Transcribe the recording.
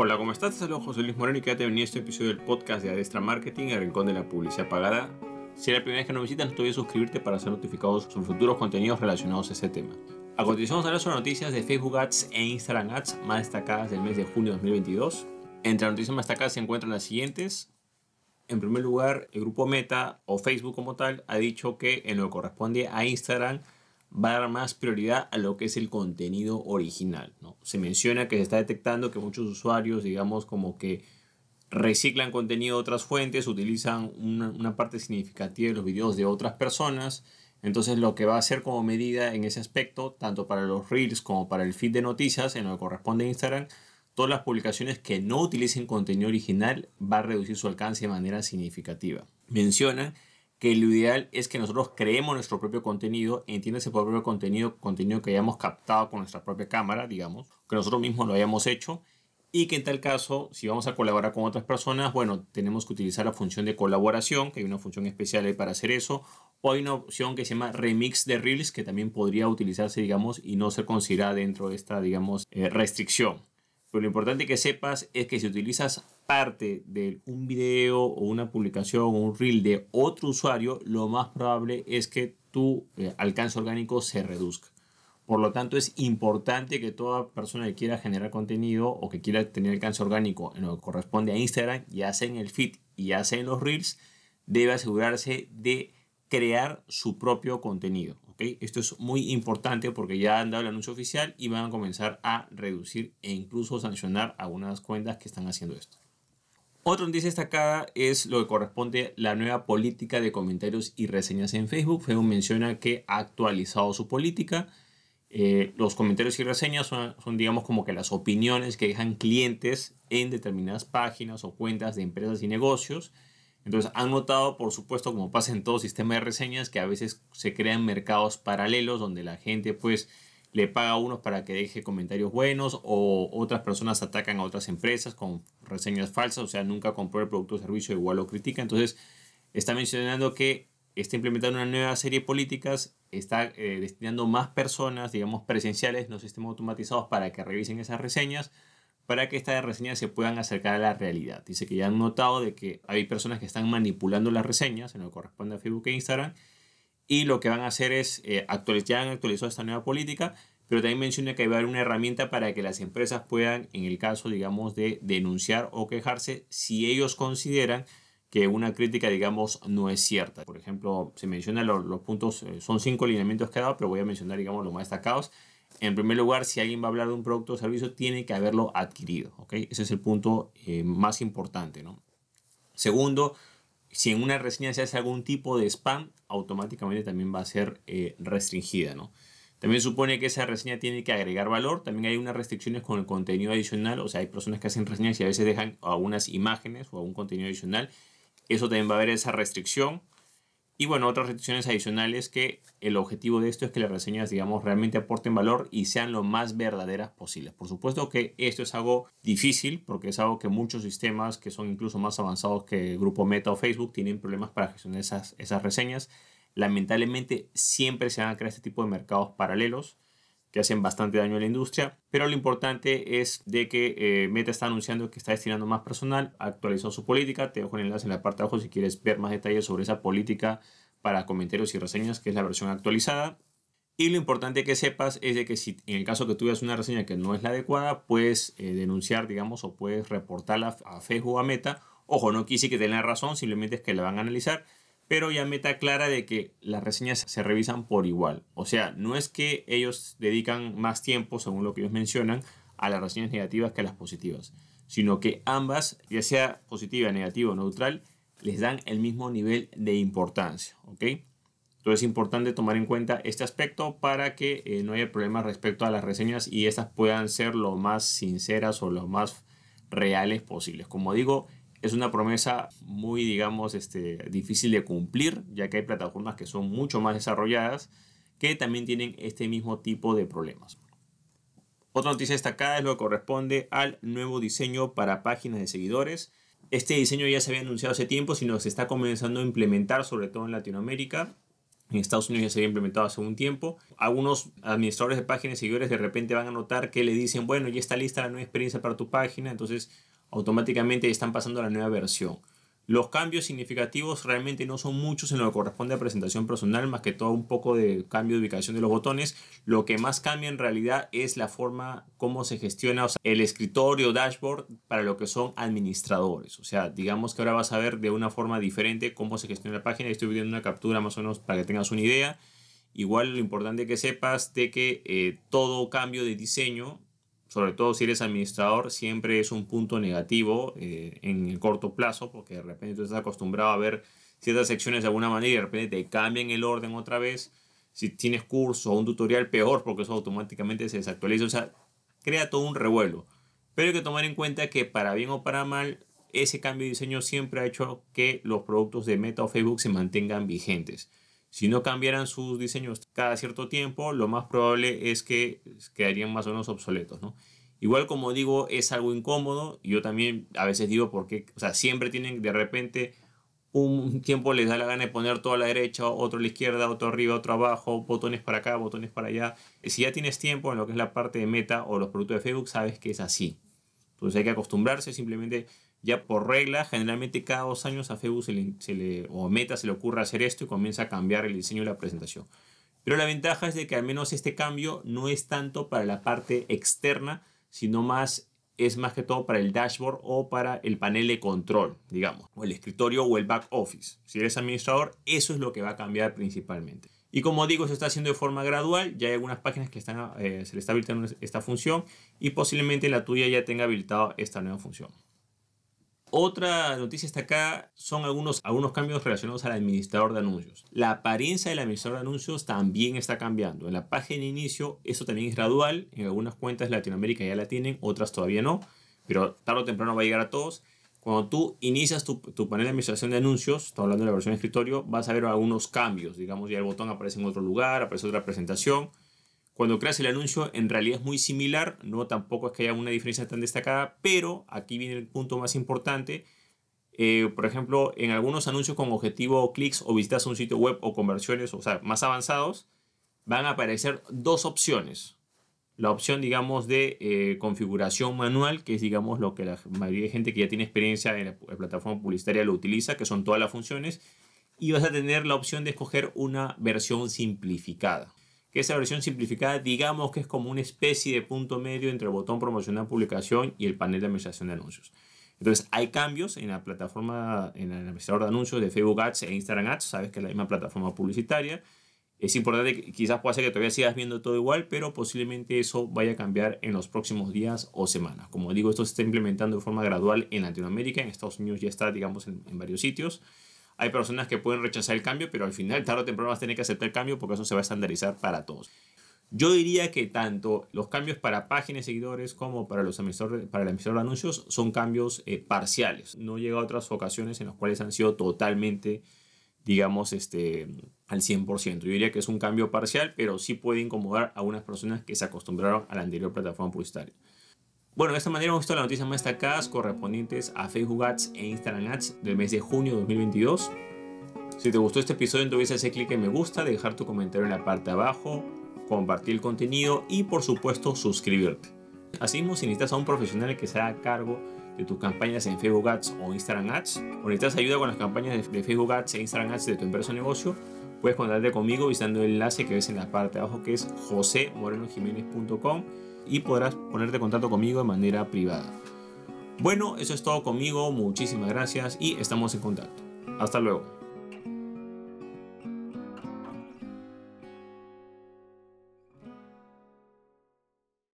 Hola, ¿cómo estás? Te saludo José Luis Moreno y quédate en este episodio del podcast de Adestra Marketing, el rincón de la publicidad pagada. Si es la primera vez que nos visitas, no te olvides suscribirte para ser notificados sobre futuros contenidos relacionados a este tema. A continuación vamos a hablar sobre noticias de Facebook Ads e Instagram Ads más destacadas del mes de junio de 2022. Entre las noticias más destacadas se encuentran las siguientes. En primer lugar, el grupo Meta o Facebook como tal ha dicho que en lo que corresponde a Instagram va a dar más prioridad a lo que es el contenido original. ¿no? Se menciona que se está detectando que muchos usuarios, digamos, como que reciclan contenido de otras fuentes, utilizan una, una, parte significativa de los videos de otras personas. Entonces lo que va a hacer como medida en ese aspecto, tanto para los reels como para el feed de noticias, en lo que corresponde a Instagram, todas las publicaciones que no utilicen contenido original va a reducir su alcance de manera significativa. Mencionan que lo ideal es que nosotros creemos nuestro propio contenido, entiéndase por propio contenido, contenido que hayamos captado con nuestra propia cámara, digamos, que nosotros mismos lo hayamos hecho, y que en tal caso, si vamos a colaborar con otras personas, bueno, tenemos que utilizar la función de colaboración, que hay una función especial ahí para hacer eso, o hay una opción que se llama remix de Reels, que también podría utilizarse, digamos, y no ser considerada dentro de esta, digamos, eh, restricción. Pero lo importante que sepas es que si utilizas parte de un video o una publicación o un reel de otro usuario, lo más probable es que tu eh, alcance orgánico se reduzca. Por lo tanto, es importante que toda persona que quiera generar contenido o que quiera tener alcance orgánico en lo que corresponde a Instagram, ya sea en el feed y ya sea en los reels, debe asegurarse de crear su propio contenido. Esto es muy importante porque ya han dado el anuncio oficial y van a comenzar a reducir e incluso sancionar algunas cuentas que están haciendo esto. Otra noticia destacada es lo que corresponde a la nueva política de comentarios y reseñas en Facebook. Facebook menciona que ha actualizado su política. Eh, los comentarios y reseñas son, son, digamos, como que las opiniones que dejan clientes en determinadas páginas o cuentas de empresas y negocios entonces han notado, por supuesto, como pasa en todo sistema de reseñas, que a veces se crean mercados paralelos donde la gente pues le paga a unos para que deje comentarios buenos o otras personas atacan a otras empresas con reseñas falsas, o sea, nunca compró el producto o servicio, igual lo critica. Entonces está mencionando que está implementando una nueva serie de políticas, está eh, destinando más personas, digamos, presenciales, no sistemas automatizados para que revisen esas reseñas para que estas reseñas se puedan acercar a la realidad. Dice que ya han notado de que hay personas que están manipulando las reseñas en lo que corresponde a Facebook e Instagram y lo que van a hacer es eh, actualizar, ya han actualizado esta nueva política, pero también menciona que va a haber una herramienta para que las empresas puedan, en el caso, digamos, de denunciar o quejarse si ellos consideran que una crítica, digamos, no es cierta. Por ejemplo, se menciona los, puntos, eh, son cinco lineamientos que ha dado, pero voy a mencionar, digamos, los más destacados. En primer lugar, si alguien va a hablar de un producto o servicio, tiene que haberlo adquirido. ¿okay? Ese es el punto eh, más importante. ¿no? Segundo, si en una reseña se hace algún tipo de spam, automáticamente también va a ser eh, restringida. ¿no? También supone que esa reseña tiene que agregar valor. También hay unas restricciones con el contenido adicional. O sea, hay personas que hacen reseñas y a veces dejan algunas imágenes o algún contenido adicional. Eso también va a haber esa restricción. Y bueno, otras restricciones adicionales que el objetivo de esto es que las reseñas, digamos, realmente aporten valor y sean lo más verdaderas posibles. Por supuesto que esto es algo difícil porque es algo que muchos sistemas que son incluso más avanzados que el grupo Meta o Facebook tienen problemas para gestionar esas, esas reseñas. Lamentablemente siempre se van a crear este tipo de mercados paralelos que hacen bastante daño a la industria, pero lo importante es de que eh, Meta está anunciando que está destinando más personal, actualizó su política, te dejo el enlace en la parte de abajo si quieres ver más detalles sobre esa política para comentarios y reseñas, que es la versión actualizada. Y lo importante que sepas es de que si en el caso que tuvieras una reseña que no es la adecuada, puedes eh, denunciar, digamos, o puedes reportarla a Facebook o a Meta. Ojo, no quise que tenga razón, simplemente es que la van a analizar pero ya meta clara de que las reseñas se revisan por igual. O sea, no es que ellos dedican más tiempo, según lo que ellos mencionan, a las reseñas negativas que a las positivas, sino que ambas, ya sea positiva, negativa o neutral, les dan el mismo nivel de importancia. ¿ok? Entonces es importante tomar en cuenta este aspecto para que eh, no haya problemas respecto a las reseñas y estas puedan ser lo más sinceras o lo más reales posibles. Como digo, es una promesa muy, digamos, este, difícil de cumplir, ya que hay plataformas que son mucho más desarrolladas que también tienen este mismo tipo de problemas. Otra noticia destacada es lo que corresponde al nuevo diseño para páginas de seguidores. Este diseño ya se había anunciado hace tiempo, sino que se está comenzando a implementar, sobre todo en Latinoamérica. En Estados Unidos ya se había implementado hace un tiempo. Algunos administradores de páginas y seguidores de repente van a notar que le dicen, bueno, ya está lista la nueva experiencia para tu página, entonces automáticamente están pasando a la nueva versión. Los cambios significativos realmente no son muchos en lo que corresponde a presentación personal, más que todo un poco de cambio de ubicación de los botones. Lo que más cambia en realidad es la forma como se gestiona el escritorio dashboard para lo que son administradores. O sea, digamos que ahora vas a ver de una forma diferente cómo se gestiona la página. Estoy viendo una captura más o menos para que tengas una idea. Igual lo importante que sepas de que eh, todo cambio de diseño sobre todo si eres administrador, siempre es un punto negativo eh, en el corto plazo, porque de repente tú estás acostumbrado a ver ciertas secciones de alguna manera y de repente te cambian el orden otra vez. Si tienes curso o un tutorial, peor, porque eso automáticamente se desactualiza. O sea, crea todo un revuelo. Pero hay que tomar en cuenta que para bien o para mal, ese cambio de diseño siempre ha hecho que los productos de Meta o Facebook se mantengan vigentes. Si no cambiaran sus diseños cada cierto tiempo, lo más probable es que quedarían más o menos obsoletos, ¿no? Igual como digo, es algo incómodo. Yo también a veces digo porque, o sea, siempre tienen de repente un tiempo les da la gana de poner todo a la derecha, otro a la izquierda, otro arriba, otro abajo, botones para acá, botones para allá. Si ya tienes tiempo en lo que es la parte de meta o los productos de Facebook, sabes que es así. Entonces hay que acostumbrarse, simplemente ya por regla, generalmente cada dos años a Facebook se le, o Meta se le ocurre hacer esto y comienza a cambiar el diseño de la presentación. Pero la ventaja es de que al menos este cambio no es tanto para la parte externa, sino más es más que todo para el dashboard o para el panel de control, digamos, o el escritorio o el back office. Si eres administrador, eso es lo que va a cambiar principalmente. Y como digo, se está haciendo de forma gradual. Ya hay algunas páginas que están, eh, se le está habilitando esta función y posiblemente la tuya ya tenga habilitado esta nueva función. Otra noticia está acá, son algunos, algunos cambios relacionados al administrador de anuncios. La apariencia del administrador de anuncios también está cambiando. En la página de inicio, eso también es gradual. En algunas cuentas de Latinoamérica ya la tienen, otras todavía no, pero tarde o temprano va a llegar a todos. Cuando tú inicias tu, tu panel de administración de anuncios, estoy hablando de la versión de escritorio, vas a ver algunos cambios. Digamos, ya el botón aparece en otro lugar, aparece otra presentación cuando creas el anuncio, en realidad es muy similar, no tampoco es que haya una diferencia tan destacada, pero aquí viene el punto más importante. Eh, por ejemplo, en algunos anuncios con objetivo clics o visitas a un sitio web o conversiones, o sea, más avanzados, van a aparecer dos opciones. La opción, digamos, de eh, configuración manual, que es, digamos, lo que la mayoría de gente que ya tiene experiencia en la plataforma publicitaria lo utiliza, que son todas las funciones. Y vas a tener la opción de escoger una versión simplificada que esa versión simplificada digamos que es como una especie de punto medio entre el botón promocionar publicación y el panel de administración de anuncios. Entonces hay cambios en la plataforma, en el administrador de anuncios de Facebook Ads e Instagram Ads, sabes que es la misma plataforma publicitaria. Es importante que quizás pueda ser que todavía sigas viendo todo igual, pero posiblemente eso vaya a cambiar en los próximos días o semanas. Como digo, esto se está implementando de forma gradual en Latinoamérica, en Estados Unidos ya está, digamos, en, en varios sitios. Hay personas que pueden rechazar el cambio, pero al final, tarde o temprano vas a tener que aceptar el cambio porque eso se va a estandarizar para todos. Yo diría que tanto los cambios para páginas seguidores como para, los para el emisor de anuncios son cambios eh, parciales. No llega a otras ocasiones en las cuales han sido totalmente, digamos, este, al 100%. Yo diría que es un cambio parcial, pero sí puede incomodar a unas personas que se acostumbraron a la anterior plataforma publicitaria. Bueno, de esta manera hemos visto las noticias más destacadas correspondientes a Facebook Ads e Instagram Ads del mes de junio de 2022. Si te gustó este episodio, entonces hacer clic en me gusta, dejar tu comentario en la parte de abajo, compartir el contenido y por supuesto suscribirte. Asimismo, si necesitas a un profesional que se haga cargo de tus campañas en Facebook Ads o Instagram Ads, o necesitas ayuda con las campañas de Facebook Ads e Instagram Ads de tu empresa o negocio, puedes contactarte conmigo visitando el enlace que ves en la parte de abajo que es josemorenojiménez.com y podrás ponerte en contacto conmigo de manera privada. Bueno, eso es todo conmigo, muchísimas gracias y estamos en contacto. Hasta luego.